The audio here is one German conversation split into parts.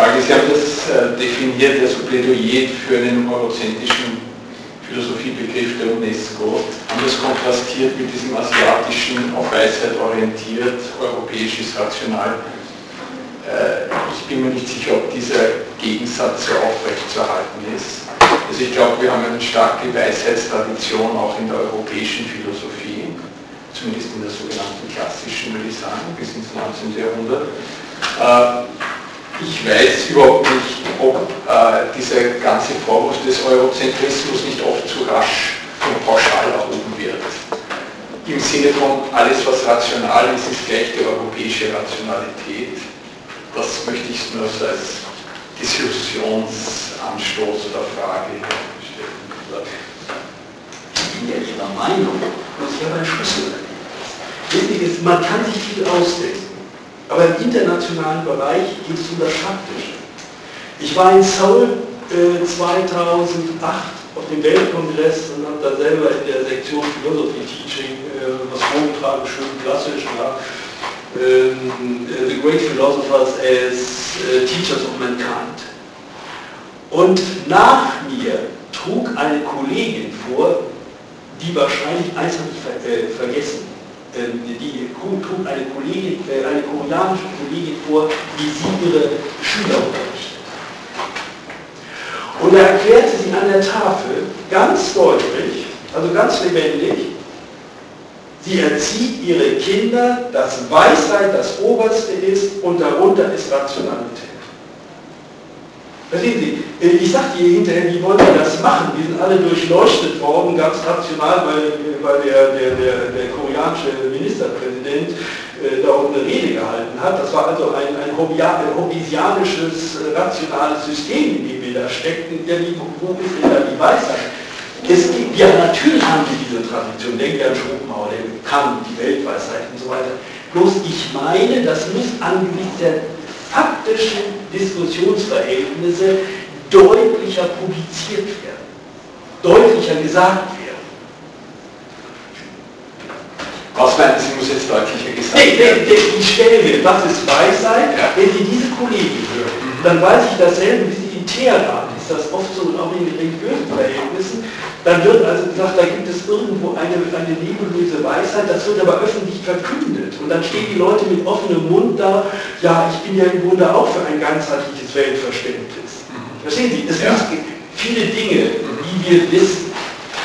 Frage, Sie haben das äh, definiert, also Plädoyer für einen eurozentrischen Philosophiebegriff der UNESCO, haben das kontrastiert mit diesem asiatischen, auf Weisheit orientiert, europäisches Rational. Äh, ich bin mir nicht sicher, ob dieser Gegensatz so aufrechtzuerhalten ist. Also ich glaube, wir haben eine starke Weisheitstradition auch in der europäischen Philosophie, zumindest in der sogenannten klassischen, würde ich sagen, bis ins 19. Jahrhundert. Ich weiß überhaupt nicht, ob äh, dieser ganze Vorwurf des Eurozentrismus nicht oft zu rasch und pauschal erhoben wird. Im Sinne von, alles was rational ist, ist gleich die europäische Rationalität. Das möchte ich nur so als Diskussionsanstoß oder Frage stellen. Ich bin ja Ihrer Meinung, dass ich habe einen Schlüssel. Wichtig ist, man kann sich viel ausdenken. Aber im internationalen Bereich geht es um das Faktische. Ich war in Seoul äh, 2008 auf dem Weltkongress und habe da selber in der Sektion Philosophy Teaching äh, was vorgetragen, schön klassisch. Ja. Ähm, äh, the Great Philosophers as äh, Teachers of Mankind. Und nach mir trug eine Kollegin vor, die wahrscheinlich eins habe ich ver äh, vergessen, ähm, die trug eine, Kollegin, äh, eine koreanische Kollegin vor, wie sie ihre Schüler unterrichtet. Und da erklärte sie an der Tafel ganz deutlich, also ganz lebendig, sie erzieht ihre Kinder, dass Weisheit das Oberste ist und darunter ist Rationalität. Verstehen Sie, äh, ich sagte ihr hinterher, wie wollen wir das machen? Wir sind alle durchleuchtet worden, ganz rational, weil, weil der, der, der, der koreanische Ministerpräsident äh, da eine Rede gehalten hat. Das war also ein, ein hobbesianisches, rationales System, in dem wir da steckten. Ja, wie, wo ist denn da die Weisheit? Es gibt, ja, natürlich haben wir diese Tradition. Denkt an Schopenhauer, der kann die Weltweisheit und so weiter. Bloß ich meine, das muss angesichts der faktischen Diskussionsverhältnisse deutlicher publiziert werden, deutlicher gesagt werden. Was meinen Sie, muss jetzt deutlicher gesagt werden? Nee, nee, ich stelle mir, was ist Weisheit? Ja. Wenn Sie diese Kollegen hören, dann weiß ich dasselbe, wie Teheran, ist das oft so, auch in religiösen Verhältnissen, dann wird also gesagt, da gibt es irgendwo eine, eine nebulöse Weisheit, das wird aber öffentlich verkündet. Und dann stehen die Leute mit offenem Mund da, ja, ich bin ja im Grunde auch für ein ganzheitliches Weltverständnis. Verstehen Sie? Es ja. gibt viele Dinge, die wir wissen,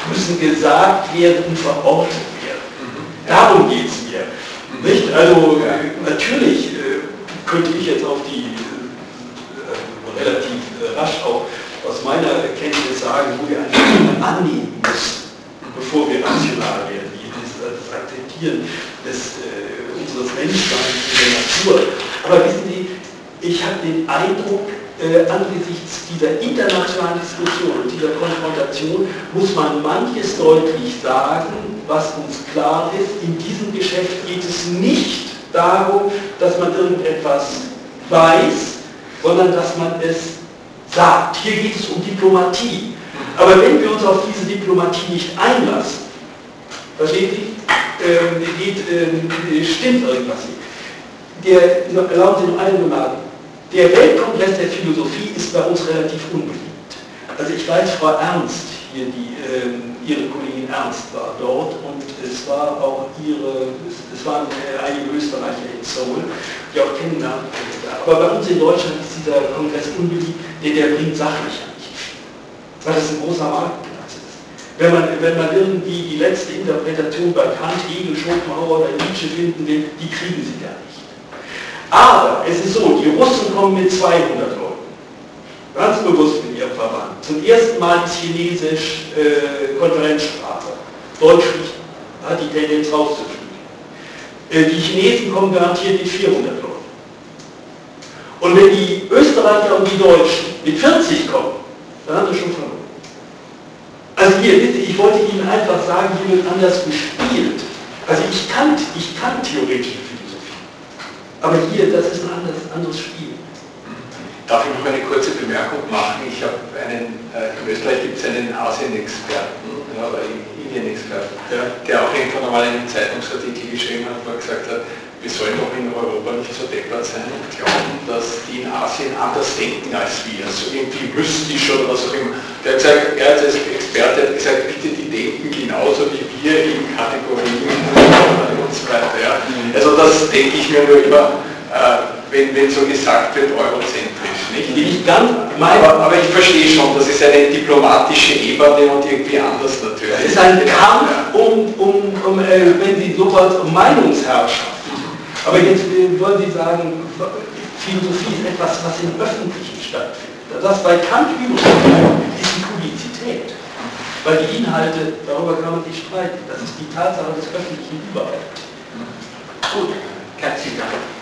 müssen gesagt werden und verortet werden. Mhm. Darum geht es mir. Mhm. Nicht? Also natürlich äh, könnte ich jetzt auf die äh, relativ äh, rasch auch aus meiner Erkenntnis sagen, wo wir einfach annehmen müssen, bevor wir rational werden, das Akzeptieren des, äh, unseres Menschseins in der Natur. Aber wissen Sie, ich habe den Eindruck, äh, angesichts dieser internationalen Diskussion und dieser Konfrontation muss man manches deutlich sagen, was uns klar ist. In diesem Geschäft geht es nicht darum, dass man irgendetwas weiß, sondern dass man es sagt. Hier geht es um Diplomatie. Aber wenn wir uns auf diese Diplomatie nicht einlassen, verstehen Sie, äh, geht, äh, stimmt irgendwas nicht. Der, erlauben Sie noch eine Bemerkung. Der Weltkongress der Philosophie ist bei uns relativ unbeliebt. Also ich weiß, Frau Ernst, hier die, äh, Ihre Kollegin Ernst war dort und es war auch ihre, es, es waren einige Österreicher in Seoul, die auch kennenlernen. Aber bei uns in Deutschland ist dieser Kongress unbeliebt, denn der bringt sachlich nicht. Weil das ein großer Marktplatz ist. Wenn man, wenn man irgendwie die letzte Interpretation bei Kant, Hegel, Schopenhauer oder Nietzsche finden will, die kriegen sie gar nicht. Aber es ist so, die Russen kommen mit 200 Leuten. Ganz bewusst. Zum ersten Mal Chinesisch äh, Konferenzsprache. Deutsch hat die Tendenz rauszufliegen. Äh, die Chinesen kommen garantiert mit 400 Leuten. Und wenn die Österreicher und die Deutschen mit 40 kommen, dann haben sie schon verloren. Also hier, bitte, ich wollte Ihnen einfach sagen, hier wird anders gespielt. Also ich kann, ich kann theoretische Philosophie. Aber hier, das ist ein anderes, anderes Spiel. Darf ich noch eine kurze Bemerkung machen? Ich habe einen, äh, in Österreich gibt es einen Asien-Experten, ja, oder Indien-Experten, ja. der auch irgendwann einmal einen Zeitungsartikel geschrieben hat, wo er gesagt hat, wir sollen doch in Europa nicht so deppert sein und glauben, dass die in Asien anders denken als wir, so irgendwie mystisch oder was auch immer. Der hat gesagt, er als Experte hat gesagt, bitte die denken genauso wie wir in Kategorien und so weiter. Ja. Also das denke ich mir nur immer, äh, wenn, wenn so gesagt wird, eurozentrisch. Nicht, nicht ganz, aber, aber ich verstehe schon, das ist eine diplomatische Ebene und irgendwie anders natürlich. Es ist ein Kampf um, um, um äh, wenn Sie sowas, um Meinungsherrschaft. Aber jetzt wollen Sie sagen, Philosophie ist etwas, was im Öffentlichen stattfindet. Das bei Kant übrigens ist die Publizität. Weil die Inhalte, darüber kann man sich streiten. Das ist die Tatsache des Öffentlichen überall. Gut, herzlichen Dank.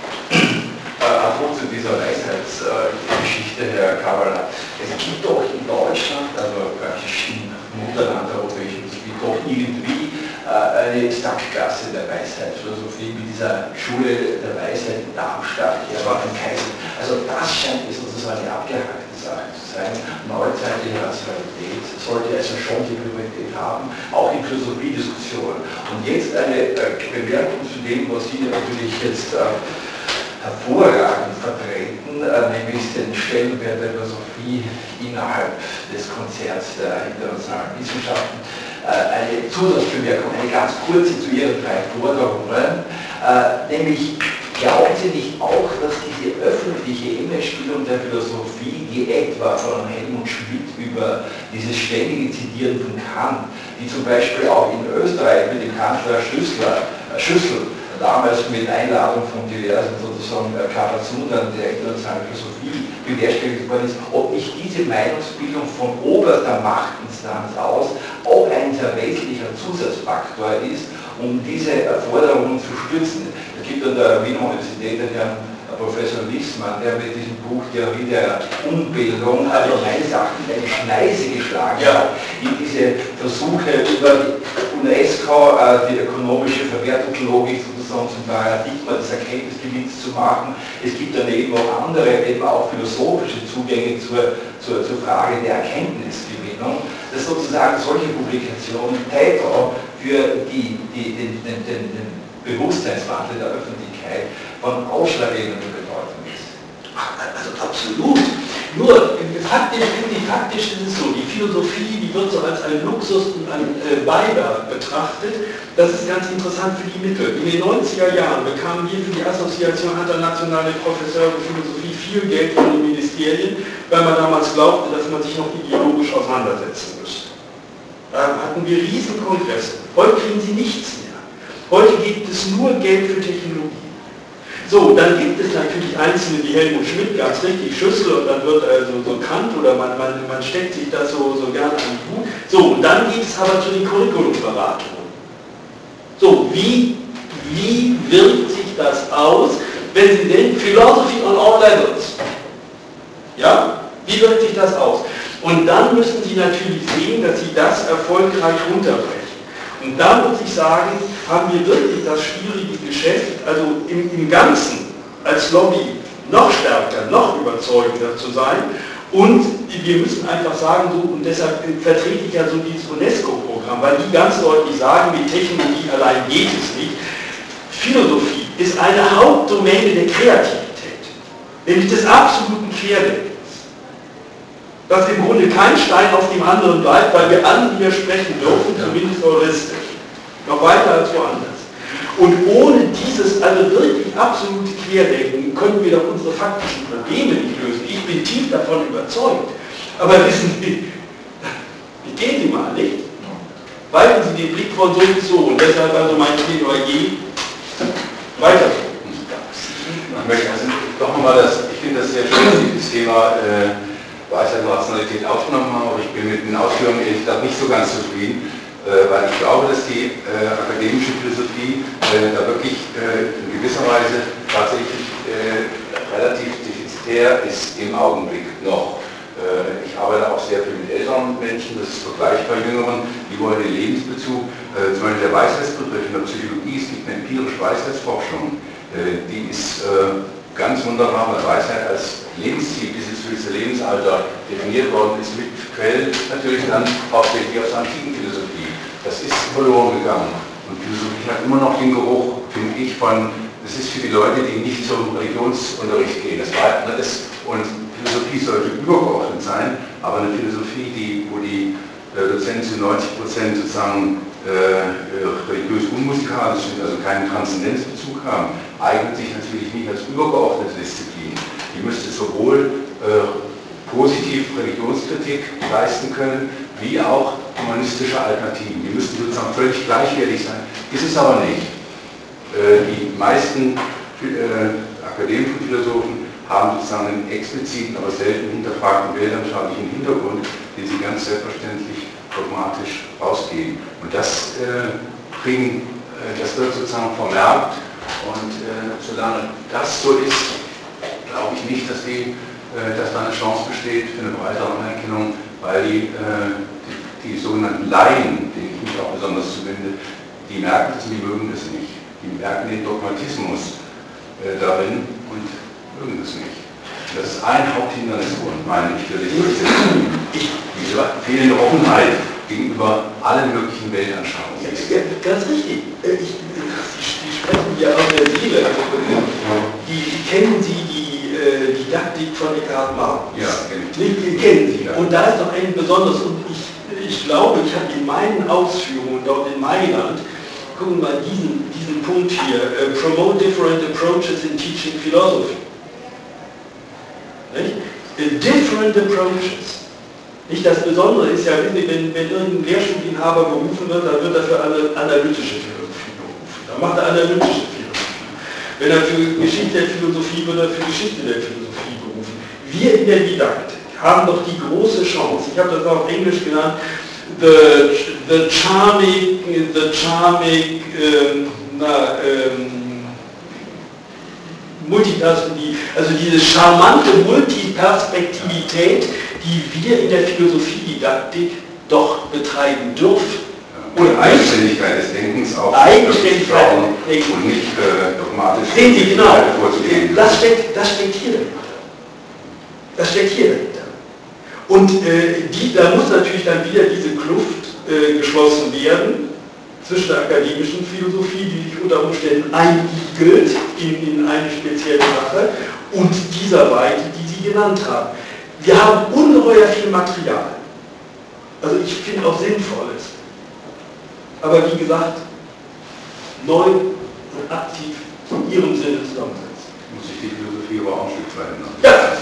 Es gibt doch in Deutschland, also praktisch im Mutterland der europäischen Philosophie, doch irgendwie äh, eine Sackgasse der Weisheitsphilosophie mit dieser Schule der Weisheit in Darmstadt, hier war ein Kaiser. Also das scheint mir sozusagen eine abgehackte Sache zu sein. Neuzeitliche Rationalität sollte also schon die Priorität haben, auch in Philosophiediskussionen. Und jetzt eine äh, Bemerkung zu dem, was Sie natürlich jetzt äh, hervorragend vertreten, äh, nämlich den Stellenwert der Philosophie innerhalb des Konzerts der internationalen Wissenschaften. Äh, eine Zusatzbemerkung, eine ganz kurze zu Ihren drei Forderungen, äh, nämlich glauben Sie nicht auch, dass diese öffentliche Imagebildung der Philosophie, die etwa von Helmut Schmidt über dieses ständige Zitieren von Kant, die zum Beispiel auch in Österreich mit dem Kanzler Schüssler, äh, Schüssel damals mit Einladung von diversen sozusagen Karazundern der internationalen Philosophie bewerkstelligt worden ist, ob nicht diese Meinungsbildung von oberster Machtinstanz aus auch ein sehr wesentlicher Zusatzfaktor ist, um diese Forderungen zu stützen. Es gibt an der Wiener Universität den Herrn Professor Wissmann, der mit diesem Buch Theorie der Umbildung, also meines Erachtens eine Schneise geschlagen hat, in diese Versuche über die UNESCO, äh, die ökonomische Verwertungslogik sozusagen zum Paradigma des Erkenntnisgebiets zu machen. Es gibt daneben auch andere, eben auch philosophische Zugänge zur, zur, zur Frage der Erkenntnisgewinnung, dass sozusagen solche Publikationen Täter für die, die, den, den, den, den Bewusstseinswandel der Öffentlichkeit von ausschlaggebender Bedeutung ist. Also absolut. Nur, faktisch, faktisch ist es so, die Philosophie, die wird so als ein Luxus und ein äh, betrachtet. Das ist ganz interessant für die Mittel. In den 90er Jahren bekamen wir für die Assoziation Internationale Professoren für Philosophie viel Geld von den Ministerien, weil man damals glaubte, dass man sich noch ideologisch auseinandersetzen müsste. Da hatten wir riesen Kongresse. Heute kriegen sie nichts mehr. Heute gibt es nur Geld für Technologie. So, dann gibt es natürlich Einzelne, die Helmut Schmidt ganz richtig Schüssel und dann wird also so Kant oder man, man, man steckt sich das so, so gerne an die Hut. So, und dann geht es aber zu den Curriculumberatungen. So, wie, wie wirkt sich das aus, wenn Sie denken, Philosophy on all levels? Ja, wie wirkt sich das aus? Und dann müssen Sie natürlich sehen, dass Sie das erfolgreich runterbrechen. Und da muss ich sagen, haben wir wirklich das schwierige Geschäft, also im, im Ganzen als Lobby noch stärker, noch überzeugender zu sein. Und wir müssen einfach sagen, so, und deshalb vertrete ich ja so dieses UNESCO-Programm, weil die ganz deutlich sagen, mit Technologie allein geht es nicht. Philosophie ist eine Hauptdomäne der Kreativität, nämlich des absoluten Querdenkens. Dass im Grunde kein Stein auf dem anderen bleibt, weil wir allen widersprechen dürfen, zumindest heuristisch noch weiter als woanders. Und ohne dieses also wirklich absolute Querdenken können wir doch unsere faktischen Probleme nicht lösen. Ich bin tief davon überzeugt. Aber wissen Sie, ich gehe Sie mal nicht. Weiten Sie den Blick von so bis so. Und deshalb also mein Plädoyer weiter. Ich möchte also nochmal das, ich finde das sehr schön, das Thema äh, Und Rationalität aufgenommen haben, aber ich bin mit den Ausführungen ehrlich gesagt nicht so ganz zufrieden. Äh, weil ich glaube, dass die äh, akademische Philosophie äh, da wirklich in gewisser Weise tatsächlich relativ defizitär ist im Augenblick noch. Ich arbeite auch sehr viel mit älteren Menschen, das ist vergleichbar jüngeren, die wollen den Lebensbezug, zum Beispiel der Weisheitsbegriff in der Psychologie, es gibt eine empirische Weisheitsforschung, die ist ganz wunderbar, weil Weisheit als Lebensziel bis höchste Lebensalter definiert worden ist, mit Quellen natürlich dann hauptsächlich aus der antiken Philosophie. Das ist verloren gegangen. Und Philosophie hat immer noch den Geruch, finde ich, von das ist für die Leute, die nicht zum Religionsunterricht gehen. Das war, das, und Philosophie sollte übergeordnet sein, aber eine Philosophie, die, wo die äh, Dozenten zu 90 Prozent sozusagen äh, religiös unmusikalisch sind, also keinen Transzendenzbezug haben, eignet sich natürlich nicht als übergeordnete Disziplin. Die müsste sowohl äh, positiv Religionskritik leisten können, wie auch humanistische Alternativen. Die müssten sozusagen völlig gleichwertig sein. Ist es aber nicht. Äh, die meisten äh, akademischen Philosophen haben sozusagen einen expliziten, aber selten hinterfragten weltanschaulichen Hintergrund, den sie ganz selbstverständlich dogmatisch rausgeben. Und das äh, kriegen, äh, das wird sozusagen vermerkt und äh, solange das so ist, glaube ich nicht, dass, die, äh, dass da eine Chance besteht für eine breitere Anerkennung, weil die, äh, die, die, sogenannten Laien, denen ich mich auch besonders zuwende, die merken es und die mögen es nicht. Die merken den Dogmatismus äh, darin und mögen es nicht. Das ist ein Haupthindernis, meine ich, für die Diese fehlende Offenheit gegenüber allen möglichen Weltanschauungen. Ja, ganz richtig. Äh, ich, die sprechen ja aus der Seele. Die kennen Sie die äh, Didaktik von Eckhard Marx? Ja, Die kennen Sie. Ja. Und da ist noch ein besonderes, und ich, ich glaube, ich habe in meinen Ausführungen dort in Mailand, gucken wir mal diesen, diesen Punkt hier, uh, promote different approaches in teaching philosophy. Nicht? different approaches. Nicht das Besondere ist ja, wenn, wenn, wenn irgendein Lehrstuhlinhaber berufen wird, dann wird er für eine analytische Philosophie berufen. Dann macht er analytische. Wenn er für Geschichte der Philosophie wird er für Geschichte der Philosophie berufen. Wir in der Didaktik haben doch die große Chance, ich habe das auf Englisch genannt, the, the charming, the charming, ähm, na, ähm, Multiperspektivität, also diese charmante Multiperspektivität, die wir in der Philosophiedidaktik doch betreiben dürfen. Und Eigenständigkeit des Denkens auch Eigenständigkeit und nicht äh, dogmatisch Sehen Sie, genau. vorzugehen. Das steckt, das steckt hier dahinter. Das steckt hier dahinter. Und äh, die, da muss natürlich dann wieder diese Kluft äh, geschlossen werden zwischen der akademischen Philosophie, die sich unter Umständen einigelt in, in eine spezielle Sache, und dieser Weite, die Sie genannt haben. Wir haben ungeheuer viel Material. Also ich finde auch Sinnvolles. Aber wie gesagt, neu und aktiv in Ihrem Sinne zusammensetzen. Muss sich die Philosophie aber auch ein Stück verändern. Ja.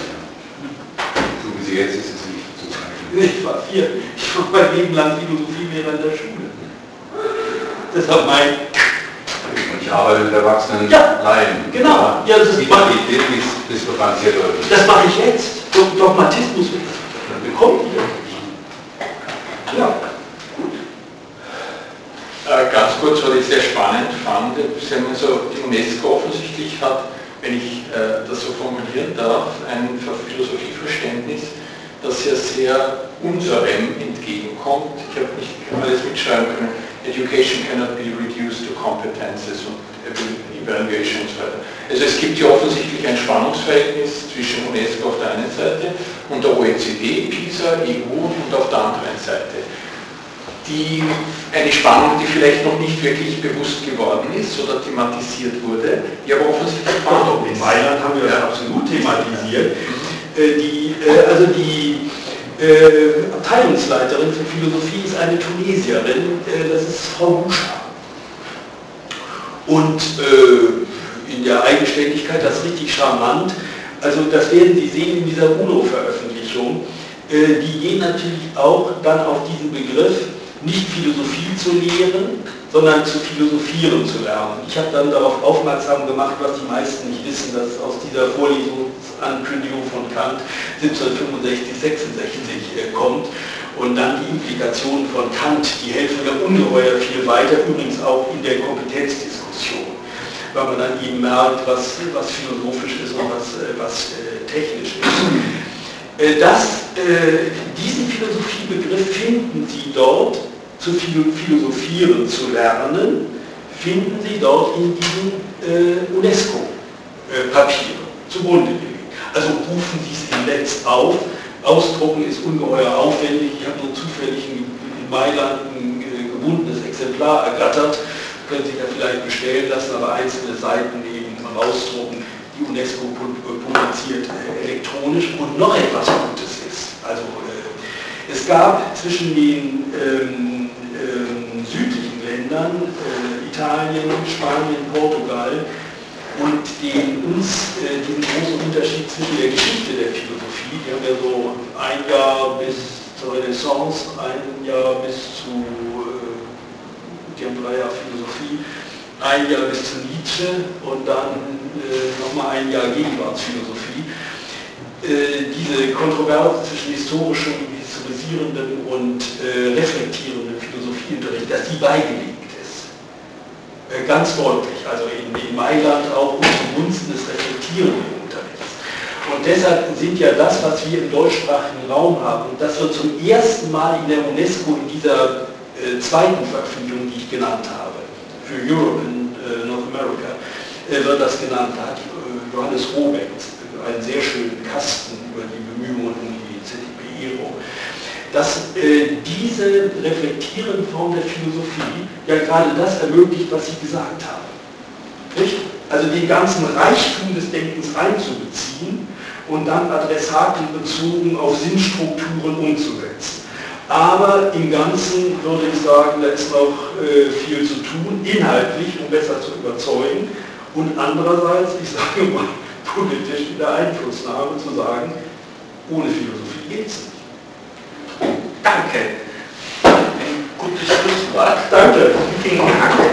So wie sie jetzt ist, ist sie nicht zu zeichnen. Ich war vier, ich war mein Leben lang Philosophielehrer in der Schule. Deshalb mein und ich arbeite mit Erwachsenen ja, Laien. Genau. Ja, das, die, ich, die Diskrepanz hier deutlich. Das mache ich jetzt. Dogmatismus bekommt ihr. Ja. Gut. Äh, ganz kurz, was ich sehr spannend fand, so die UNESCO offensichtlich hat, wenn ich äh, das so formulieren darf, ein Philosophieverständnis, das ja sehr unserem entgegenkommt. Ich habe nicht alles mitschreiben können Education cannot be reduced to competences und Evaluation und so weiter. Also es gibt ja offensichtlich ein Spannungsverhältnis zwischen UNESCO auf der einen Seite und der OECD, PISA, EU und auf der anderen Seite. Die, eine Spannung, die vielleicht noch nicht wirklich bewusst geworden ist oder thematisiert wurde, die aber offensichtlich war. In Mailand haben wir das absolut thematisiert. Mhm. Äh, die, äh, also die äh, Abteilungsleiterin für Philosophie ist eine Tunesierin, das ist Frau Buscha. Und in der Eigenständigkeit, das ist richtig charmant, also das werden Sie sehen in dieser UNO-Veröffentlichung, die gehen natürlich auch dann auf diesen Begriff, nicht Philosophie zu lehren, sondern zu philosophieren zu lernen. Ich habe dann darauf aufmerksam gemacht, was die meisten nicht wissen, dass aus dieser Vorlesungsankündigung von Kant 1765, 66 äh, kommt und dann die Implikationen von Kant, die helfen ja ungeheuer viel weiter, übrigens auch in der Kompetenzdiskussion, weil man dann eben merkt, was, was philosophisch ist und was, äh, was äh, technisch ist. Das, diesen Philosophiebegriff finden Sie dort zu philosophieren zu lernen, finden Sie dort in diesen äh, UNESCO-Papieren zugrunde gelegt. Also rufen Sie es im Netz auf. Ausdrucken ist ungeheuer aufwendig. Ich habe nur zufällig in Mailand ein äh, gebundenes Exemplar ergattert. Können Sie ja vielleicht bestellen lassen, aber einzelne Seiten eben rausdrucken. Die UNESCO publiziert äh, elektronisch und noch etwas Gutes ist. Also äh, es gab zwischen den ähm, ähm, südlichen Ländern, äh, Italien, Spanien, Portugal, und den uns äh, diesen großen Unterschied zwischen der Geschichte der Philosophie, die haben ja so ein Jahr bis zur Renaissance, ein Jahr bis zu, äh, die haben drei Jahre Philosophie, ein Jahr bis zu Nietzsche und dann äh, nochmal ein Jahr Gegenwartsphilosophie. Äh, diese Kontroverse zwischen historischem, historisierenden und äh, reflektierenden Philosophieunterricht, dass die beigelegt ist. Äh, ganz deutlich, also in, in Mailand auch zugunsten des reflektierenden Unterrichts. Und deshalb sind ja das, was wir im deutschsprachigen Raum haben, und das wird zum ersten Mal in der UNESCO in dieser äh, zweiten Veröffentlichung, die ich genannt habe, für Europe in äh, North America, äh, wird das genannt, da hat äh, Johannes Robeck einen sehr schönen Kasten über die Bemühungen um die ZDP-Ehrung, dass äh, diese reflektierende Form der Philosophie ja gerade das ermöglicht, was Sie gesagt haben. Nicht? Also den ganzen Reichtum des Denkens einzubeziehen und dann adressatenbezogen auf Sinnstrukturen umzusetzen. Aber im Ganzen würde ich sagen, da ist noch äh, viel zu tun, inhaltlich, um besser zu überzeugen. Und andererseits, ich sage mal, politisch in der Einflussnahme zu sagen, ohne Philosophie geht es nicht. Danke. Ein gutes Schlusswort. Danke. Vielen Dank.